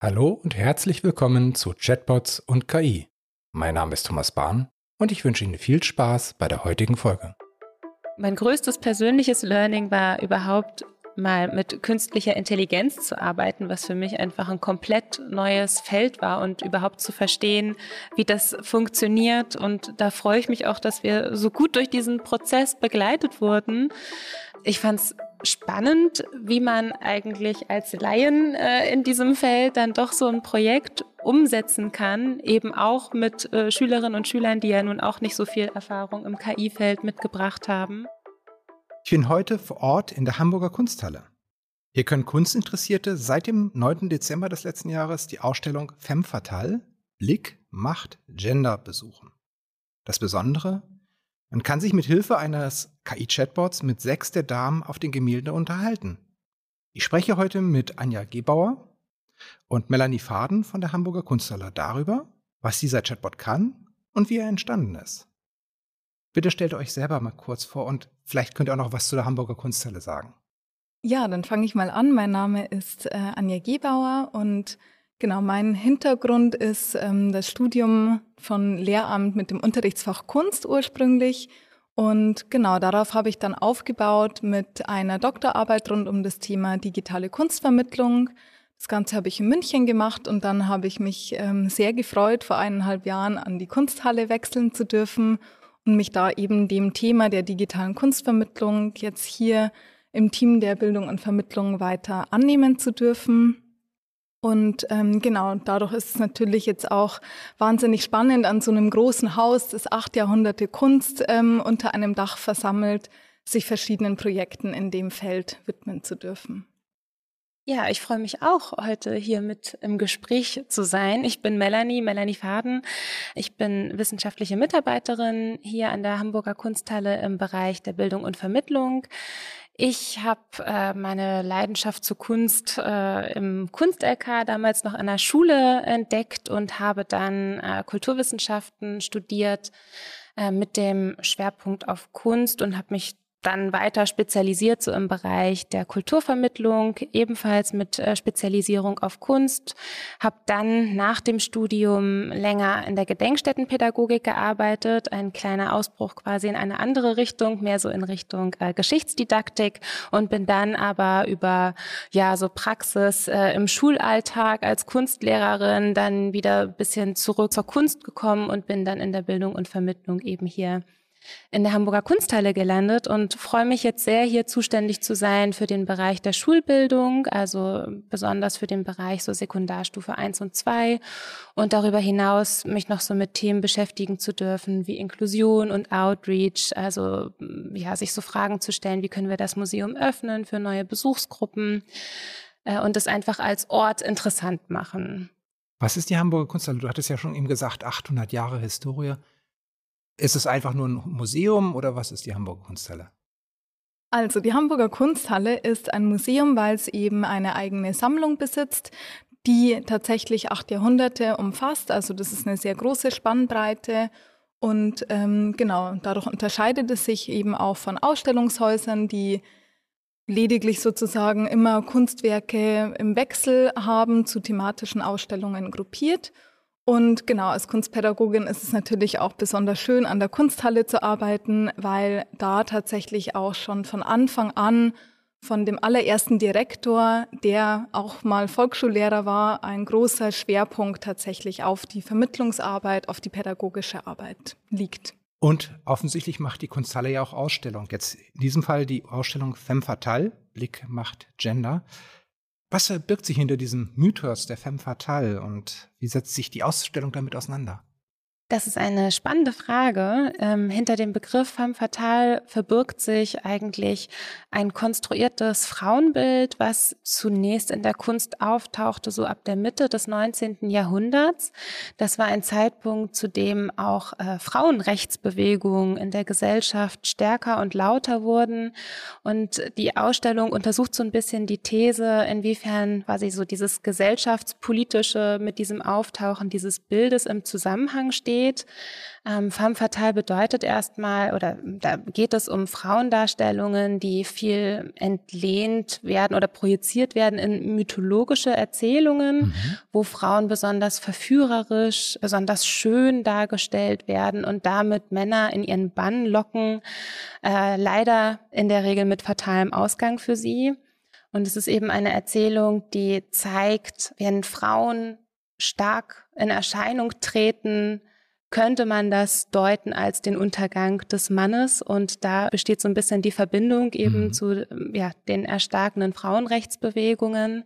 Hallo und herzlich willkommen zu Chatbots und KI. Mein Name ist Thomas Bahn und ich wünsche Ihnen viel Spaß bei der heutigen Folge. Mein größtes persönliches Learning war überhaupt mal mit künstlicher Intelligenz zu arbeiten, was für mich einfach ein komplett neues Feld war und überhaupt zu verstehen, wie das funktioniert. Und da freue ich mich auch, dass wir so gut durch diesen Prozess begleitet wurden. Ich fand es spannend, wie man eigentlich als Laien äh, in diesem Feld dann doch so ein Projekt umsetzen kann, eben auch mit äh, Schülerinnen und Schülern, die ja nun auch nicht so viel Erfahrung im KI-Feld mitgebracht haben. Ich bin heute vor Ort in der Hamburger Kunsthalle. Hier können Kunstinteressierte seit dem 9. Dezember des letzten Jahres die Ausstellung Femme Fatale Blick, Macht, Gender besuchen. Das Besondere, man kann sich mit Hilfe eines KI-Chatbots mit sechs der Damen auf den Gemälden unterhalten. Ich spreche heute mit Anja Gebauer und Melanie Faden von der Hamburger Kunsthalle darüber, was dieser Chatbot kann und wie er entstanden ist. Bitte stellt euch selber mal kurz vor und vielleicht könnt ihr auch noch was zu der Hamburger Kunsthalle sagen. Ja, dann fange ich mal an. Mein Name ist äh, Anja Gebauer und genau mein Hintergrund ist ähm, das Studium von Lehramt mit dem Unterrichtsfach Kunst ursprünglich. Und genau darauf habe ich dann aufgebaut mit einer Doktorarbeit rund um das Thema digitale Kunstvermittlung. Das Ganze habe ich in München gemacht und dann habe ich mich ähm, sehr gefreut, vor eineinhalb Jahren an die Kunsthalle wechseln zu dürfen und mich da eben dem Thema der digitalen Kunstvermittlung jetzt hier im Team der Bildung und Vermittlung weiter annehmen zu dürfen. Und ähm, genau, dadurch ist es natürlich jetzt auch wahnsinnig spannend, an so einem großen Haus, das acht Jahrhunderte Kunst ähm, unter einem Dach versammelt, sich verschiedenen Projekten in dem Feld widmen zu dürfen. Ja, ich freue mich auch, heute hier mit im Gespräch zu sein. Ich bin Melanie, Melanie Faden. Ich bin wissenschaftliche Mitarbeiterin hier an der Hamburger Kunsthalle im Bereich der Bildung und Vermittlung. Ich habe äh, meine Leidenschaft zur Kunst äh, im Kunst-LK damals noch an der Schule entdeckt und habe dann äh, Kulturwissenschaften studiert äh, mit dem Schwerpunkt auf Kunst und habe mich dann weiter spezialisiert so im Bereich der Kulturvermittlung, ebenfalls mit äh, Spezialisierung auf Kunst. Habe dann nach dem Studium länger in der Gedenkstättenpädagogik gearbeitet, ein kleiner Ausbruch quasi in eine andere Richtung, mehr so in Richtung äh, Geschichtsdidaktik und bin dann aber über ja so Praxis äh, im Schulalltag als Kunstlehrerin dann wieder ein bisschen zurück zur Kunst gekommen und bin dann in der Bildung und Vermittlung eben hier in der Hamburger Kunsthalle gelandet und freue mich jetzt sehr, hier zuständig zu sein für den Bereich der Schulbildung, also besonders für den Bereich so Sekundarstufe 1 und 2 und darüber hinaus mich noch so mit Themen beschäftigen zu dürfen wie Inklusion und Outreach, also ja, sich so Fragen zu stellen, wie können wir das Museum öffnen für neue Besuchsgruppen äh, und es einfach als Ort interessant machen. Was ist die Hamburger Kunsthalle? Du hattest ja schon eben gesagt, 800 Jahre Historie. Ist es einfach nur ein Museum oder was ist die Hamburger Kunsthalle? Also die Hamburger Kunsthalle ist ein Museum, weil es eben eine eigene Sammlung besitzt, die tatsächlich acht Jahrhunderte umfasst. Also das ist eine sehr große Spannbreite. Und ähm, genau, dadurch unterscheidet es sich eben auch von Ausstellungshäusern, die lediglich sozusagen immer Kunstwerke im Wechsel haben, zu thematischen Ausstellungen gruppiert. Und genau, als Kunstpädagogin ist es natürlich auch besonders schön, an der Kunsthalle zu arbeiten, weil da tatsächlich auch schon von Anfang an von dem allerersten Direktor, der auch mal Volksschullehrer war, ein großer Schwerpunkt tatsächlich auf die Vermittlungsarbeit, auf die pädagogische Arbeit liegt. Und offensichtlich macht die Kunsthalle ja auch Ausstellung. Jetzt in diesem Fall die Ausstellung Femme Fatale, Blick macht Gender. Was verbirgt sich hinter diesem Mythos der Femme Fatale und wie setzt sich die Ausstellung damit auseinander? Das ist eine spannende Frage. Ähm, hinter dem Begriff femme fatale verbirgt sich eigentlich ein konstruiertes Frauenbild, was zunächst in der Kunst auftauchte, so ab der Mitte des 19. Jahrhunderts. Das war ein Zeitpunkt, zu dem auch äh, Frauenrechtsbewegungen in der Gesellschaft stärker und lauter wurden. Und die Ausstellung untersucht so ein bisschen die These, inwiefern quasi so dieses gesellschaftspolitische mit diesem Auftauchen dieses Bildes im Zusammenhang steht geht. Ähm, femme fatale bedeutet erstmal, oder da geht es um Frauendarstellungen, die viel entlehnt werden oder projiziert werden in mythologische Erzählungen, mhm. wo Frauen besonders verführerisch, besonders schön dargestellt werden und damit Männer in ihren Bann locken, äh, leider in der Regel mit fatalem Ausgang für sie. Und es ist eben eine Erzählung, die zeigt, wenn Frauen stark in Erscheinung treten, könnte man das deuten als den Untergang des Mannes. Und da besteht so ein bisschen die Verbindung eben mhm. zu ja, den erstarkenden Frauenrechtsbewegungen.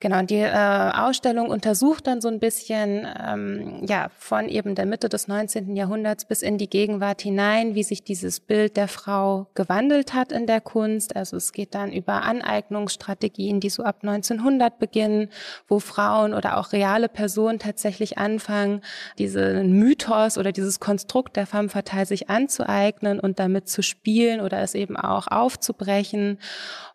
Genau, und die äh, Ausstellung untersucht dann so ein bisschen ähm, ja, von eben der Mitte des 19. Jahrhunderts bis in die Gegenwart hinein, wie sich dieses Bild der Frau gewandelt hat in der Kunst. Also es geht dann über Aneignungsstrategien, die so ab 1900 beginnen, wo Frauen oder auch reale Personen tatsächlich anfangen, diese Mythos Mythos oder dieses Konstrukt der femme fatale sich anzueignen und damit zu spielen oder es eben auch aufzubrechen.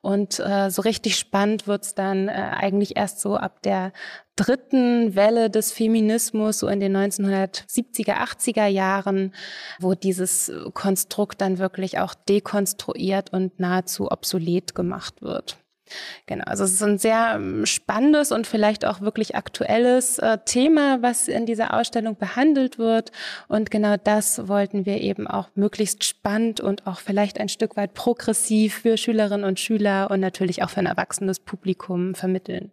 Und äh, so richtig spannend wird's dann äh, eigentlich erst so ab der dritten Welle des Feminismus, so in den 1970er, 80er Jahren, wo dieses Konstrukt dann wirklich auch dekonstruiert und nahezu obsolet gemacht wird. Genau, also es ist ein sehr ähm, spannendes und vielleicht auch wirklich aktuelles äh, Thema, was in dieser Ausstellung behandelt wird. Und genau das wollten wir eben auch möglichst spannend und auch vielleicht ein Stück weit progressiv für Schülerinnen und Schüler und natürlich auch für ein erwachsenes Publikum vermitteln.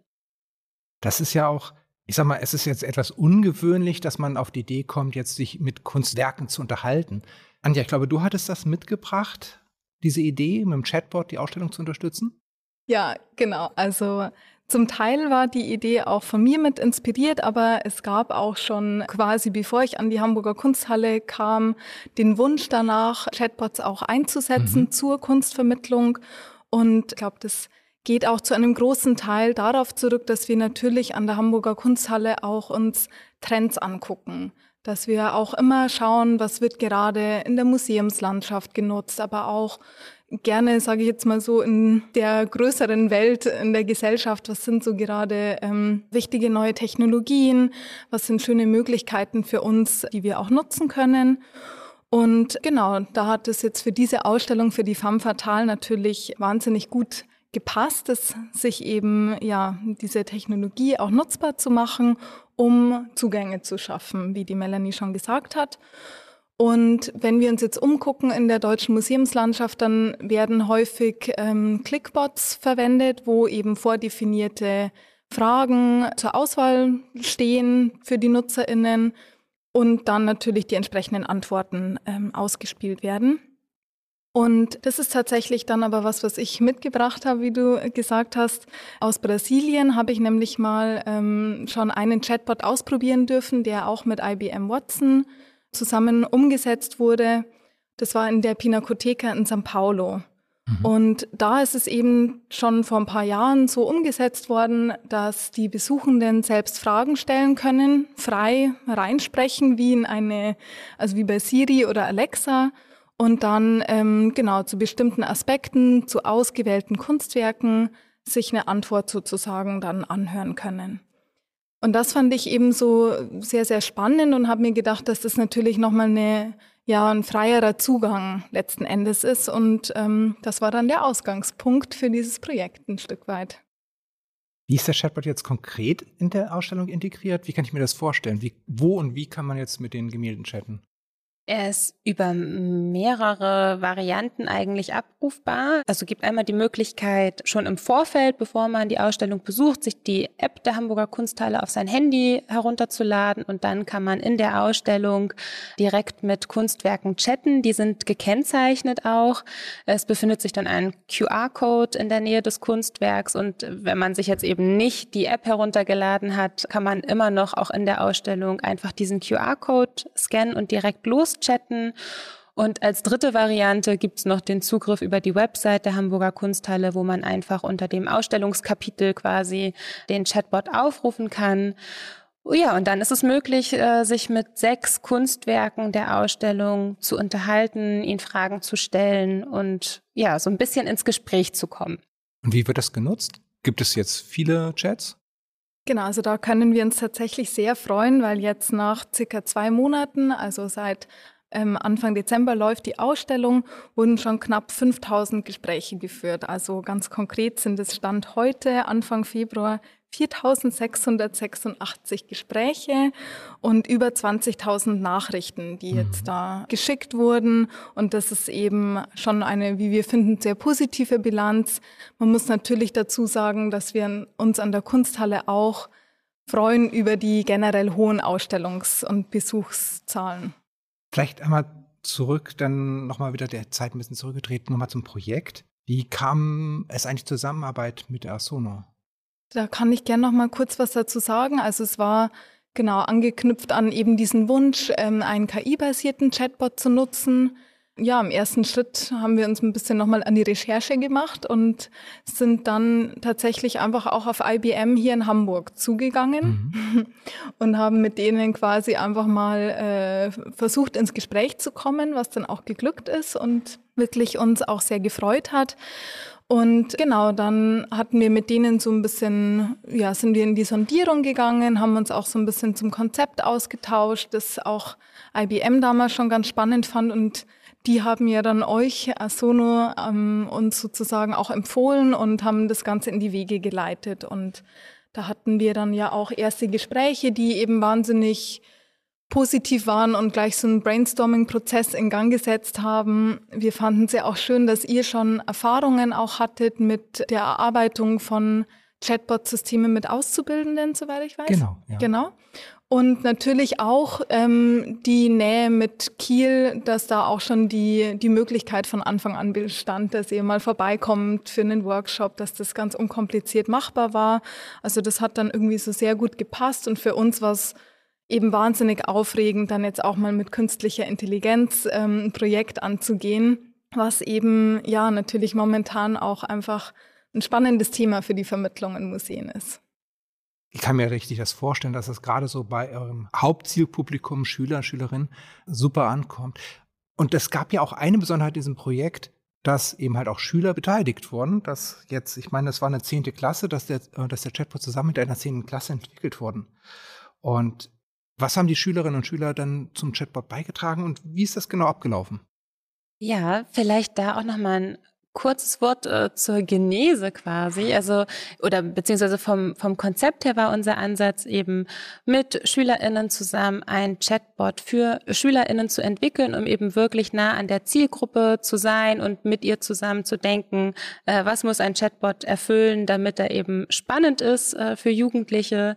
Das ist ja auch, ich sag mal, es ist jetzt etwas ungewöhnlich, dass man auf die Idee kommt, jetzt sich mit Kunstwerken zu unterhalten. Anja, ich glaube, du hattest das mitgebracht, diese Idee, mit dem Chatbot die Ausstellung zu unterstützen? Ja, genau. Also zum Teil war die Idee auch von mir mit inspiriert, aber es gab auch schon quasi, bevor ich an die Hamburger Kunsthalle kam, den Wunsch danach, Chatbots auch einzusetzen mhm. zur Kunstvermittlung. Und ich glaube, das geht auch zu einem großen Teil darauf zurück, dass wir natürlich an der Hamburger Kunsthalle auch uns Trends angucken dass wir auch immer schauen, was wird gerade in der Museumslandschaft genutzt, aber auch gerne, sage ich jetzt mal so, in der größeren Welt, in der Gesellschaft, was sind so gerade ähm, wichtige neue Technologien, was sind schöne Möglichkeiten für uns, die wir auch nutzen können. Und genau, da hat es jetzt für diese Ausstellung, für die Femme Fatale natürlich wahnsinnig gut gepasst, es sich eben ja diese Technologie auch nutzbar zu machen, um Zugänge zu schaffen, wie die Melanie schon gesagt hat. Und wenn wir uns jetzt umgucken in der deutschen Museumslandschaft, dann werden häufig ähm, Clickbots verwendet, wo eben vordefinierte Fragen zur Auswahl stehen für die NutzerInnen und dann natürlich die entsprechenden Antworten ähm, ausgespielt werden. Und das ist tatsächlich dann aber was, was ich mitgebracht habe, wie du gesagt hast. Aus Brasilien habe ich nämlich mal ähm, schon einen Chatbot ausprobieren dürfen, der auch mit IBM Watson zusammen umgesetzt wurde. Das war in der Pinacoteca in São Paulo. Mhm. Und da ist es eben schon vor ein paar Jahren so umgesetzt worden, dass die Besuchenden selbst Fragen stellen können, frei reinsprechen, wie in eine, also wie bei Siri oder Alexa und dann ähm, genau zu bestimmten Aspekten, zu ausgewählten Kunstwerken sich eine Antwort sozusagen dann anhören können. Und das fand ich eben so sehr, sehr spannend und habe mir gedacht, dass das natürlich nochmal eine, ja, ein freierer Zugang letzten Endes ist. Und ähm, das war dann der Ausgangspunkt für dieses Projekt ein Stück weit. Wie ist der Chatbot jetzt konkret in der Ausstellung integriert? Wie kann ich mir das vorstellen? Wie, wo und wie kann man jetzt mit den Gemälden chatten? Er ist über mehrere Varianten eigentlich abrufbar. Also gibt einmal die Möglichkeit, schon im Vorfeld, bevor man die Ausstellung besucht, sich die App der Hamburger Kunsthalle auf sein Handy herunterzuladen und dann kann man in der Ausstellung direkt mit Kunstwerken chatten. Die sind gekennzeichnet auch. Es befindet sich dann ein QR-Code in der Nähe des Kunstwerks und wenn man sich jetzt eben nicht die App heruntergeladen hat, kann man immer noch auch in der Ausstellung einfach diesen QR-Code scannen und direkt los chatten. Und als dritte Variante gibt es noch den Zugriff über die Website der Hamburger Kunsthalle, wo man einfach unter dem Ausstellungskapitel quasi den Chatbot aufrufen kann. Oh ja, und dann ist es möglich, äh, sich mit sechs Kunstwerken der Ausstellung zu unterhalten, ihnen Fragen zu stellen und ja, so ein bisschen ins Gespräch zu kommen. Und wie wird das genutzt? Gibt es jetzt viele Chats? Genau, also da können wir uns tatsächlich sehr freuen, weil jetzt nach circa zwei Monaten, also seit ähm, Anfang Dezember läuft die Ausstellung, wurden schon knapp 5000 Gespräche geführt. Also ganz konkret sind es Stand heute, Anfang Februar, 4686 Gespräche und über 20.000 Nachrichten, die jetzt mhm. da geschickt wurden. Und das ist eben schon eine, wie wir finden, sehr positive Bilanz. Man muss natürlich dazu sagen, dass wir uns an der Kunsthalle auch freuen über die generell hohen Ausstellungs- und Besuchszahlen. Vielleicht einmal zurück, dann nochmal wieder der Zeit ein bisschen zurückgetreten, nochmal zum Projekt. Wie kam es eigentlich Zusammenarbeit mit der Asono? Da kann ich gerne nochmal kurz was dazu sagen. Also es war genau angeknüpft an eben diesen Wunsch, ähm, einen KI-basierten Chatbot zu nutzen ja, im ersten Schritt haben wir uns ein bisschen nochmal an die Recherche gemacht und sind dann tatsächlich einfach auch auf IBM hier in Hamburg zugegangen mhm. und haben mit denen quasi einfach mal äh, versucht, ins Gespräch zu kommen, was dann auch geglückt ist und wirklich uns auch sehr gefreut hat. Und genau, dann hatten wir mit denen so ein bisschen, ja, sind wir in die Sondierung gegangen, haben uns auch so ein bisschen zum Konzept ausgetauscht, das auch IBM damals schon ganz spannend fand und die haben ja dann euch, Asono, ähm, uns sozusagen auch empfohlen und haben das Ganze in die Wege geleitet. Und da hatten wir dann ja auch erste Gespräche, die eben wahnsinnig positiv waren und gleich so einen Brainstorming-Prozess in Gang gesetzt haben. Wir fanden es ja auch schön, dass ihr schon Erfahrungen auch hattet mit der Erarbeitung von Chatbot-Systemen mit Auszubildenden, soweit ich weiß. Genau. Ja. Genau. Und natürlich auch ähm, die Nähe mit Kiel, dass da auch schon die, die Möglichkeit von Anfang an bestand, dass ihr mal vorbeikommt für einen Workshop, dass das ganz unkompliziert machbar war. Also das hat dann irgendwie so sehr gut gepasst und für uns war es eben wahnsinnig aufregend, dann jetzt auch mal mit künstlicher Intelligenz ähm, ein Projekt anzugehen, was eben ja natürlich momentan auch einfach ein spannendes Thema für die Vermittlung in Museen ist. Ich kann mir richtig das vorstellen, dass es gerade so bei eurem Hauptzielpublikum, Schüler, Schülerinnen, super ankommt. Und es gab ja auch eine Besonderheit in diesem Projekt, dass eben halt auch Schüler beteiligt wurden. Dass jetzt, ich meine, das war eine zehnte Klasse, dass der, äh, dass der Chatbot zusammen mit einer zehnten Klasse entwickelt wurden. Und was haben die Schülerinnen und Schüler dann zum Chatbot beigetragen und wie ist das genau abgelaufen? Ja, vielleicht da auch nochmal ein kurzes Wort äh, zur Genese quasi, also oder beziehungsweise vom vom Konzept her war unser Ansatz eben mit Schülerinnen zusammen ein Chatbot für Schülerinnen zu entwickeln, um eben wirklich nah an der Zielgruppe zu sein und mit ihr zusammen zu denken, äh, was muss ein Chatbot erfüllen, damit er eben spannend ist äh, für Jugendliche.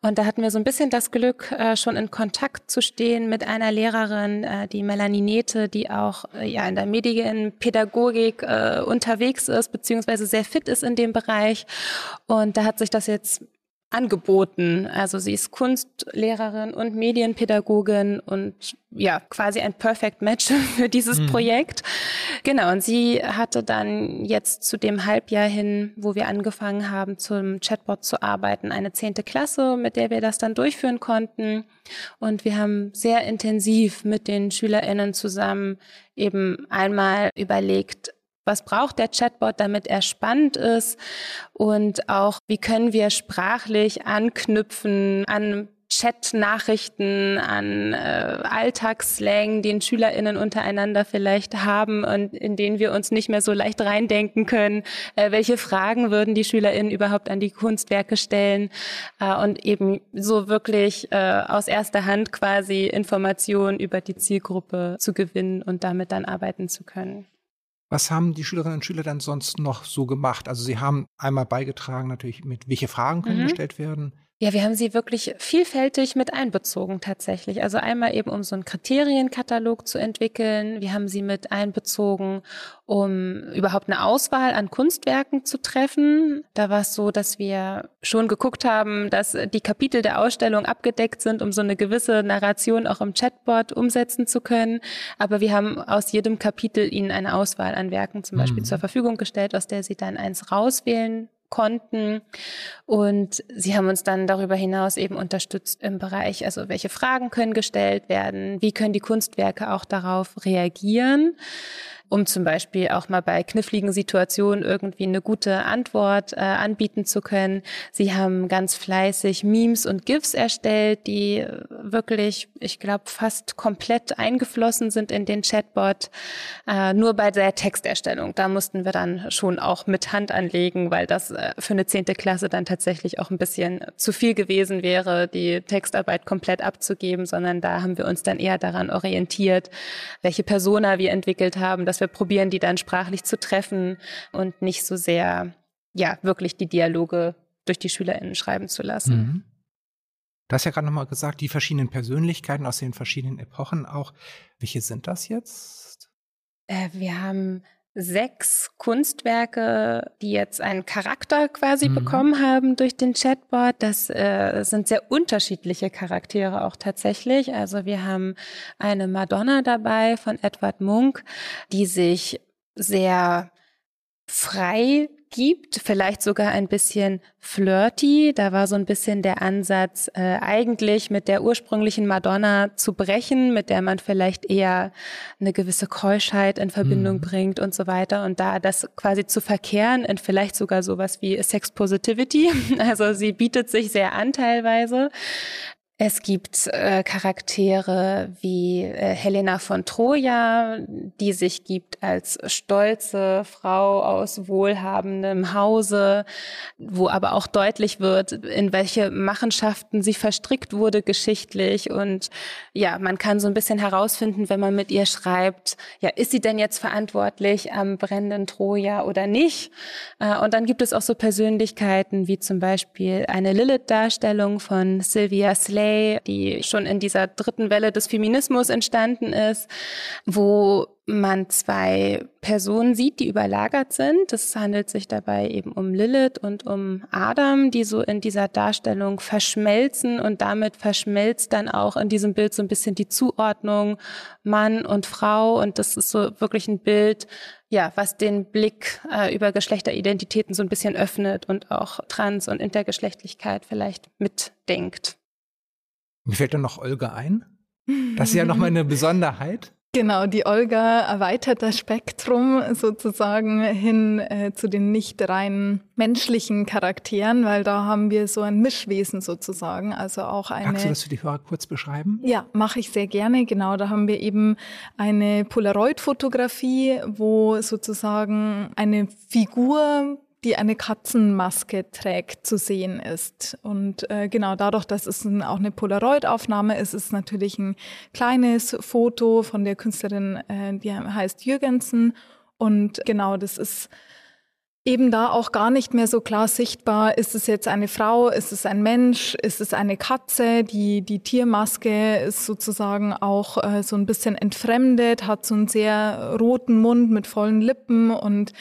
Und da hatten wir so ein bisschen das Glück, äh, schon in Kontakt zu stehen mit einer Lehrerin, äh, die Melanie Nete, die auch äh, ja in der Medienpädagogik äh, äh, unterwegs ist, beziehungsweise sehr fit ist in dem Bereich. Und da hat sich das jetzt angeboten. Also sie ist Kunstlehrerin und Medienpädagogin und ja, quasi ein Perfect Match für dieses mhm. Projekt. Genau, und sie hatte dann jetzt zu dem Halbjahr hin, wo wir angefangen haben, zum Chatbot zu arbeiten, eine zehnte Klasse, mit der wir das dann durchführen konnten. Und wir haben sehr intensiv mit den SchülerInnen zusammen eben einmal überlegt, was braucht der Chatbot, damit er spannend ist? Und auch, wie können wir sprachlich anknüpfen an Chat-Nachrichten, an äh, Alltagsslang, den SchülerInnen untereinander vielleicht haben und in denen wir uns nicht mehr so leicht reindenken können. Äh, welche Fragen würden die SchülerInnen überhaupt an die Kunstwerke stellen? Äh, und eben so wirklich äh, aus erster Hand quasi Informationen über die Zielgruppe zu gewinnen und damit dann arbeiten zu können. Was haben die Schülerinnen und Schüler dann sonst noch so gemacht? Also sie haben einmal beigetragen natürlich mit, welche Fragen können mhm. gestellt werden? Ja, wir haben sie wirklich vielfältig mit einbezogen tatsächlich. Also einmal eben, um so einen Kriterienkatalog zu entwickeln. Wir haben sie mit einbezogen, um überhaupt eine Auswahl an Kunstwerken zu treffen. Da war es so, dass wir schon geguckt haben, dass die Kapitel der Ausstellung abgedeckt sind, um so eine gewisse Narration auch im Chatbot umsetzen zu können. Aber wir haben aus jedem Kapitel ihnen eine Auswahl an Werken zum Beispiel mhm. zur Verfügung gestellt, aus der sie dann eins rauswählen konnten. Und sie haben uns dann darüber hinaus eben unterstützt im Bereich, also welche Fragen können gestellt werden, wie können die Kunstwerke auch darauf reagieren. Um zum Beispiel auch mal bei kniffligen Situationen irgendwie eine gute Antwort äh, anbieten zu können. Sie haben ganz fleißig Memes und GIFs erstellt, die wirklich, ich glaube, fast komplett eingeflossen sind in den Chatbot. Äh, nur bei der Texterstellung, da mussten wir dann schon auch mit Hand anlegen, weil das äh, für eine zehnte Klasse dann tatsächlich auch ein bisschen zu viel gewesen wäre, die Textarbeit komplett abzugeben, sondern da haben wir uns dann eher daran orientiert, welche Persona wir entwickelt haben, dass wir probieren, die dann sprachlich zu treffen und nicht so sehr, ja, wirklich die Dialoge durch die SchülerInnen schreiben zu lassen. Mhm. Du hast ja gerade nochmal gesagt, die verschiedenen Persönlichkeiten aus den verschiedenen Epochen auch. Welche sind das jetzt? Äh, wir haben sechs Kunstwerke, die jetzt einen Charakter quasi mhm. bekommen haben durch den Chatbot. Das äh, sind sehr unterschiedliche Charaktere auch tatsächlich. Also wir haben eine Madonna dabei von Edward Munk, die sich sehr frei gibt, vielleicht sogar ein bisschen flirty. Da war so ein bisschen der Ansatz, äh, eigentlich mit der ursprünglichen Madonna zu brechen, mit der man vielleicht eher eine gewisse Keuschheit in Verbindung mhm. bringt und so weiter. Und da das quasi zu verkehren in vielleicht sogar sowas wie Sex Positivity. Also sie bietet sich sehr an teilweise. Es gibt äh, Charaktere wie äh, Helena von Troja, die sich gibt als stolze Frau aus wohlhabendem Hause, wo aber auch deutlich wird, in welche Machenschaften sie verstrickt wurde geschichtlich. Und ja, man kann so ein bisschen herausfinden, wenn man mit ihr schreibt, ja, ist sie denn jetzt verantwortlich am brennenden Troja oder nicht? Äh, und dann gibt es auch so Persönlichkeiten wie zum Beispiel eine Lilith-Darstellung von Sylvia Slade, die schon in dieser dritten Welle des Feminismus entstanden ist, wo man zwei Personen sieht, die überlagert sind. Es handelt sich dabei eben um Lilith und um Adam, die so in dieser Darstellung verschmelzen und damit verschmelzt dann auch in diesem Bild so ein bisschen die Zuordnung Mann und Frau und das ist so wirklich ein Bild, ja, was den Blick äh, über Geschlechteridentitäten so ein bisschen öffnet und auch Trans- und Intergeschlechtlichkeit vielleicht mitdenkt. Mir fällt dann noch Olga ein. Das ist ja nochmal eine Besonderheit. Genau, die Olga erweitert das Spektrum sozusagen hin äh, zu den nicht rein menschlichen Charakteren, weil da haben wir so ein Mischwesen sozusagen, also auch eine. Magst du das für die Hörer kurz beschreiben? Ja, mache ich sehr gerne. Genau, da haben wir eben eine Polaroid-Fotografie, wo sozusagen eine Figur die eine Katzenmaske trägt, zu sehen ist. Und äh, genau dadurch, dass es ein, auch eine Polaroid-Aufnahme ist, ist natürlich ein kleines Foto von der Künstlerin, äh, die heißt Jürgensen. Und genau, das ist eben da auch gar nicht mehr so klar sichtbar, ist es jetzt eine Frau, ist es ein Mensch, ist es eine Katze, die, die Tiermaske ist sozusagen auch äh, so ein bisschen entfremdet, hat so einen sehr roten Mund mit vollen Lippen und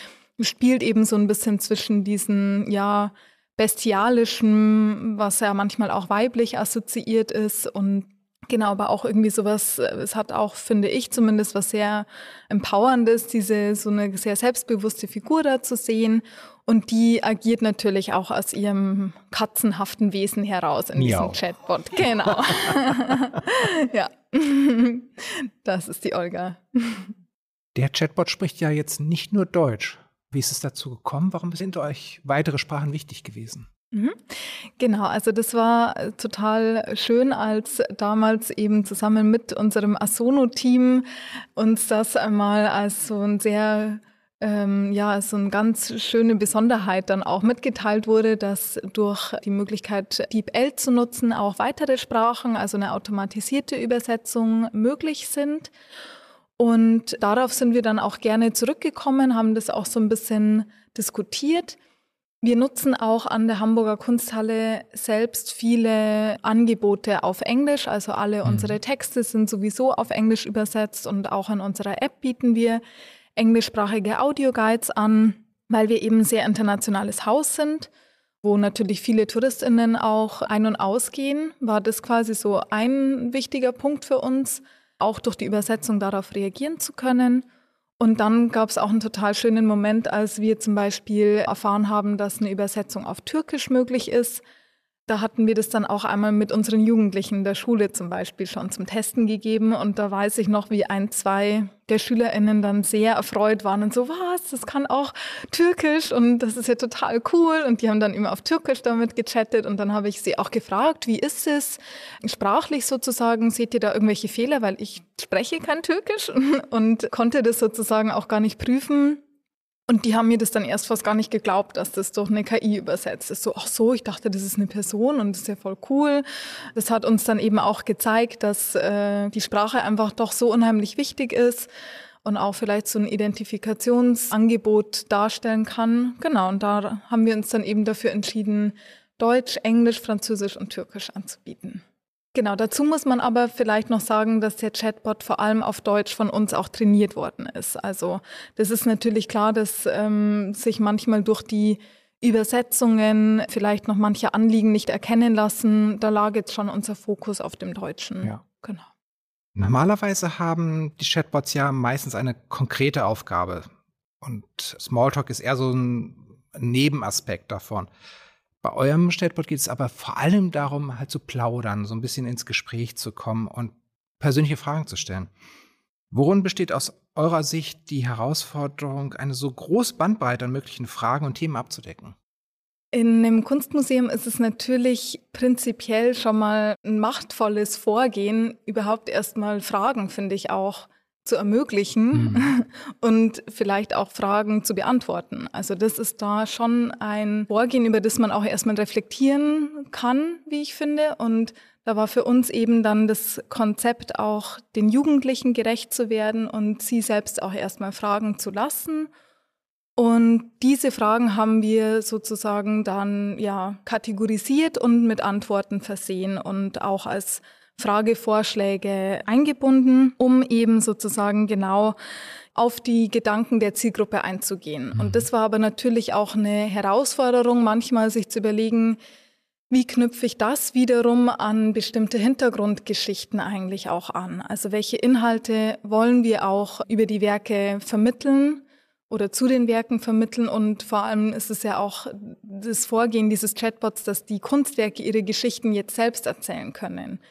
spielt eben so ein bisschen zwischen diesen, ja, bestialischen, was ja manchmal auch weiblich assoziiert ist und Genau, aber auch irgendwie sowas, es hat auch, finde ich zumindest, was sehr Empowerndes, diese so eine sehr selbstbewusste Figur da zu sehen. Und die agiert natürlich auch aus ihrem katzenhaften Wesen heraus in Miau. diesem Chatbot. Genau. ja. Das ist die Olga. Der Chatbot spricht ja jetzt nicht nur Deutsch. Wie ist es dazu gekommen? Warum sind euch weitere Sprachen wichtig gewesen? Mhm. Genau, also das war äh, total schön, als damals eben zusammen mit unserem Asono-Team uns das einmal als so ein sehr ähm, ja, so eine ganz schöne Besonderheit dann auch mitgeteilt wurde, dass durch die Möglichkeit, DeepL zu nutzen, auch weitere Sprachen, also eine automatisierte Übersetzung möglich sind. Und darauf sind wir dann auch gerne zurückgekommen, haben das auch so ein bisschen diskutiert. Wir nutzen auch an der Hamburger Kunsthalle selbst viele Angebote auf Englisch. Also alle mhm. unsere Texte sind sowieso auf Englisch übersetzt und auch in unserer App bieten wir englischsprachige Audioguides an, weil wir eben sehr internationales Haus sind, wo natürlich viele Touristinnen auch ein- und ausgehen, war das quasi so ein wichtiger Punkt für uns auch durch die Übersetzung darauf reagieren zu können. Und dann gab es auch einen total schönen Moment, als wir zum Beispiel erfahren haben, dass eine Übersetzung auf Türkisch möglich ist. Da hatten wir das dann auch einmal mit unseren Jugendlichen in der Schule zum Beispiel schon zum Testen gegeben. Und da weiß ich noch, wie ein, zwei der SchülerInnen dann sehr erfreut waren und so, was, das kann auch Türkisch und das ist ja total cool. Und die haben dann immer auf Türkisch damit gechattet und dann habe ich sie auch gefragt, wie ist es sprachlich sozusagen? Seht ihr da irgendwelche Fehler? Weil ich spreche kein Türkisch und konnte das sozusagen auch gar nicht prüfen. Und die haben mir das dann erst fast gar nicht geglaubt, dass das durch eine KI übersetzt ist. So, ach so, ich dachte, das ist eine Person und das ist ja voll cool. Das hat uns dann eben auch gezeigt, dass äh, die Sprache einfach doch so unheimlich wichtig ist und auch vielleicht so ein Identifikationsangebot darstellen kann. Genau, und da haben wir uns dann eben dafür entschieden, Deutsch, Englisch, Französisch und Türkisch anzubieten. Genau, dazu muss man aber vielleicht noch sagen, dass der Chatbot vor allem auf Deutsch von uns auch trainiert worden ist. Also das ist natürlich klar, dass ähm, sich manchmal durch die Übersetzungen vielleicht noch manche Anliegen nicht erkennen lassen. Da lag jetzt schon unser Fokus auf dem Deutschen. Ja. Genau. Normalerweise haben die Chatbots ja meistens eine konkrete Aufgabe. Und Smalltalk ist eher so ein Nebenaspekt davon. Bei eurem Stellbot geht es aber vor allem darum, halt zu plaudern, so ein bisschen ins Gespräch zu kommen und persönliche Fragen zu stellen. Worin besteht aus eurer Sicht die Herausforderung, eine so große Bandbreite an möglichen Fragen und Themen abzudecken? In einem Kunstmuseum ist es natürlich prinzipiell schon mal ein machtvolles Vorgehen, überhaupt erstmal Fragen, finde ich auch, zu ermöglichen mhm. und vielleicht auch Fragen zu beantworten. Also das ist da schon ein Vorgehen, über das man auch erstmal reflektieren kann, wie ich finde. Und da war für uns eben dann das Konzept auch den Jugendlichen gerecht zu werden und sie selbst auch erstmal fragen zu lassen. Und diese Fragen haben wir sozusagen dann ja kategorisiert und mit Antworten versehen und auch als Fragevorschläge eingebunden, um eben sozusagen genau auf die Gedanken der Zielgruppe einzugehen. Und mhm. das war aber natürlich auch eine Herausforderung, manchmal sich zu überlegen, wie knüpfe ich das wiederum an bestimmte Hintergrundgeschichten eigentlich auch an? Also welche Inhalte wollen wir auch über die Werke vermitteln oder zu den Werken vermitteln? Und vor allem ist es ja auch das Vorgehen dieses Chatbots, dass die Kunstwerke ihre Geschichten jetzt selbst erzählen können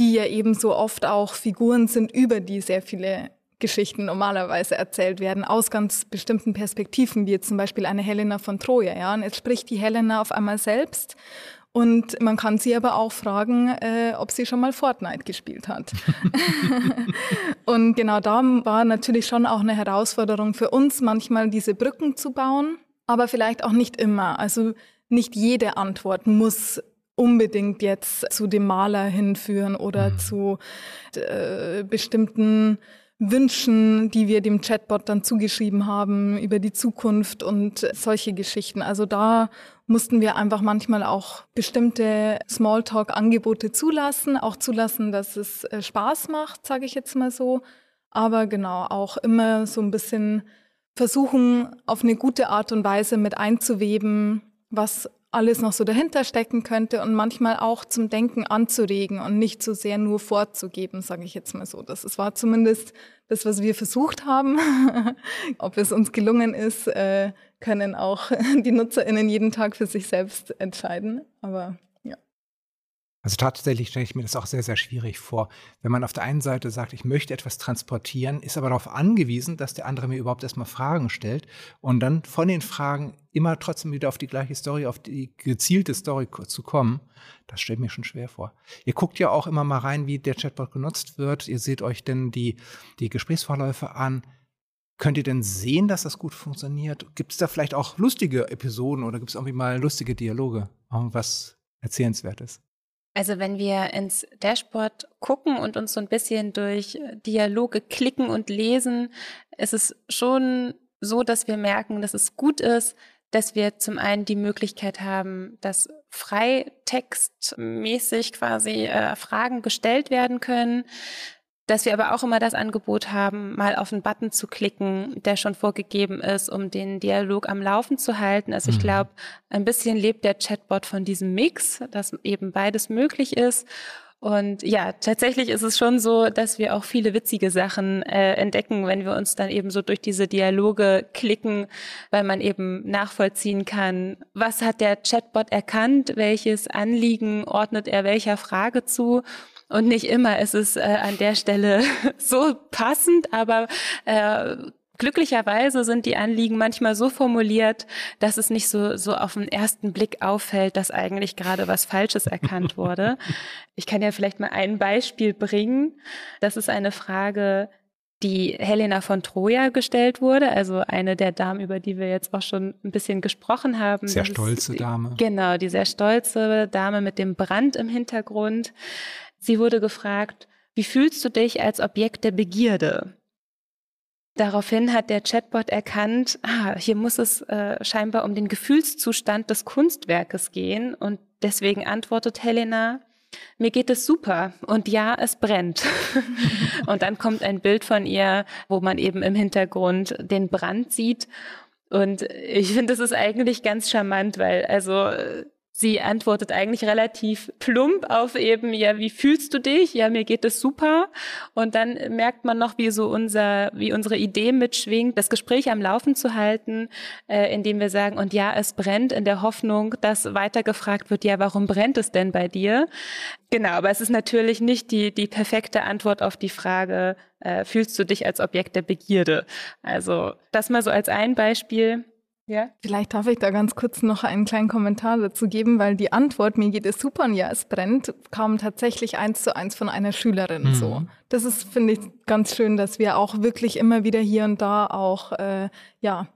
die ja eben so oft auch Figuren sind, über die sehr viele Geschichten normalerweise erzählt werden, aus ganz bestimmten Perspektiven, wie jetzt zum Beispiel eine Helena von Troja. Ja? Und jetzt spricht die Helena auf einmal selbst und man kann sie aber auch fragen, äh, ob sie schon mal Fortnite gespielt hat. und genau da war natürlich schon auch eine Herausforderung für uns, manchmal diese Brücken zu bauen, aber vielleicht auch nicht immer. Also nicht jede Antwort muss unbedingt jetzt zu dem Maler hinführen oder mhm. zu äh, bestimmten Wünschen, die wir dem Chatbot dann zugeschrieben haben über die Zukunft und solche Geschichten. Also da mussten wir einfach manchmal auch bestimmte Smalltalk-Angebote zulassen, auch zulassen, dass es äh, Spaß macht, sage ich jetzt mal so. Aber genau, auch immer so ein bisschen versuchen, auf eine gute Art und Weise mit einzuweben, was alles noch so dahinter stecken könnte und manchmal auch zum Denken anzuregen und nicht so sehr nur vorzugeben, sage ich jetzt mal so. Das war zumindest das, was wir versucht haben. Ob es uns gelungen ist, äh, können auch die NutzerInnen jeden Tag für sich selbst entscheiden. Aber also tatsächlich stelle ich mir das auch sehr, sehr schwierig vor. Wenn man auf der einen Seite sagt, ich möchte etwas transportieren, ist aber darauf angewiesen, dass der andere mir überhaupt erstmal Fragen stellt und dann von den Fragen immer trotzdem wieder auf die gleiche Story, auf die gezielte Story zu kommen, das stellt mir schon schwer vor. Ihr guckt ja auch immer mal rein, wie der Chatbot genutzt wird. Ihr seht euch denn die, die Gesprächsverläufe an. Könnt ihr denn sehen, dass das gut funktioniert? Gibt es da vielleicht auch lustige Episoden oder gibt es irgendwie mal lustige Dialoge? Irgendwas Erzählenswertes? Also wenn wir ins Dashboard gucken und uns so ein bisschen durch Dialoge klicken und lesen, ist es schon so, dass wir merken, dass es gut ist, dass wir zum einen die Möglichkeit haben, dass freitextmäßig quasi äh, Fragen gestellt werden können, dass wir aber auch immer das Angebot haben, mal auf einen Button zu klicken, der schon vorgegeben ist, um den Dialog am Laufen zu halten. Also ich mhm. glaube, ein bisschen lebt der Chatbot von diesem Mix, dass eben beides möglich ist. Und ja, tatsächlich ist es schon so, dass wir auch viele witzige Sachen äh, entdecken, wenn wir uns dann eben so durch diese Dialoge klicken, weil man eben nachvollziehen kann, was hat der Chatbot erkannt, welches Anliegen ordnet er welcher Frage zu. Und nicht immer ist es äh, an der Stelle so passend, aber äh, Glücklicherweise sind die Anliegen manchmal so formuliert, dass es nicht so, so auf den ersten Blick auffällt, dass eigentlich gerade was Falsches erkannt wurde. Ich kann ja vielleicht mal ein Beispiel bringen. Das ist eine Frage, die Helena von Troja gestellt wurde, also eine der Damen, über die wir jetzt auch schon ein bisschen gesprochen haben. Sehr stolze Dame. Genau, die sehr stolze Dame mit dem Brand im Hintergrund. Sie wurde gefragt, wie fühlst du dich als Objekt der Begierde? Daraufhin hat der Chatbot erkannt, ah, hier muss es äh, scheinbar um den Gefühlszustand des Kunstwerkes gehen und deswegen antwortet Helena, mir geht es super und ja, es brennt. und dann kommt ein Bild von ihr, wo man eben im Hintergrund den Brand sieht. Und ich finde, das ist eigentlich ganz charmant, weil also Sie antwortet eigentlich relativ plump auf eben, ja, wie fühlst du dich? Ja, mir geht es super. Und dann merkt man noch, wie so unser, wie unsere Idee mitschwingt, das Gespräch am Laufen zu halten, äh, indem wir sagen, und ja, es brennt in der Hoffnung, dass weiter gefragt wird, ja, warum brennt es denn bei dir? Genau, aber es ist natürlich nicht die, die perfekte Antwort auf die Frage, äh, fühlst du dich als Objekt der Begierde? Also, das mal so als ein Beispiel. Ja. Vielleicht darf ich da ganz kurz noch einen kleinen Kommentar dazu geben, weil die Antwort, mir geht es super und ja, es brennt, kam tatsächlich eins zu eins von einer Schülerin mhm. so. Das ist, finde ich, ganz schön, dass wir auch wirklich immer wieder hier und da auch, äh, ja,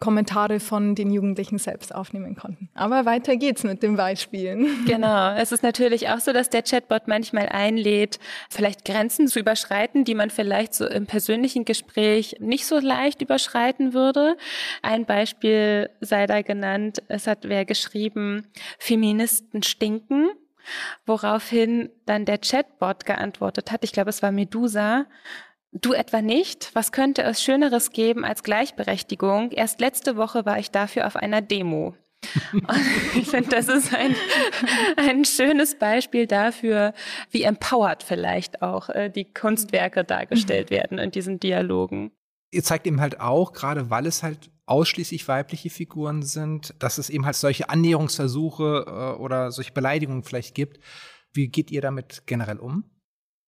Kommentare von den Jugendlichen selbst aufnehmen konnten. Aber weiter geht's mit den Beispielen. Genau. Es ist natürlich auch so, dass der Chatbot manchmal einlädt, vielleicht Grenzen zu überschreiten, die man vielleicht so im persönlichen Gespräch nicht so leicht überschreiten würde. Ein Beispiel sei da genannt. Es hat wer geschrieben, Feministen stinken. Woraufhin dann der Chatbot geantwortet hat. Ich glaube, es war Medusa Du etwa nicht? Was könnte es Schöneres geben als Gleichberechtigung? Erst letzte Woche war ich dafür auf einer Demo. ich finde, das ist ein, ein schönes Beispiel dafür, wie empowered vielleicht auch äh, die Kunstwerke dargestellt mhm. werden in diesen Dialogen. Ihr zeigt eben halt auch, gerade weil es halt ausschließlich weibliche Figuren sind, dass es eben halt solche Annäherungsversuche äh, oder solche Beleidigungen vielleicht gibt. Wie geht ihr damit generell um?